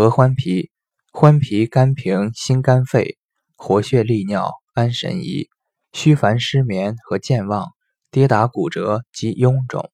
合欢皮欢皮甘平心肝肺活血利尿安神怡。虚烦失眠和健忘跌打骨折及臃肿。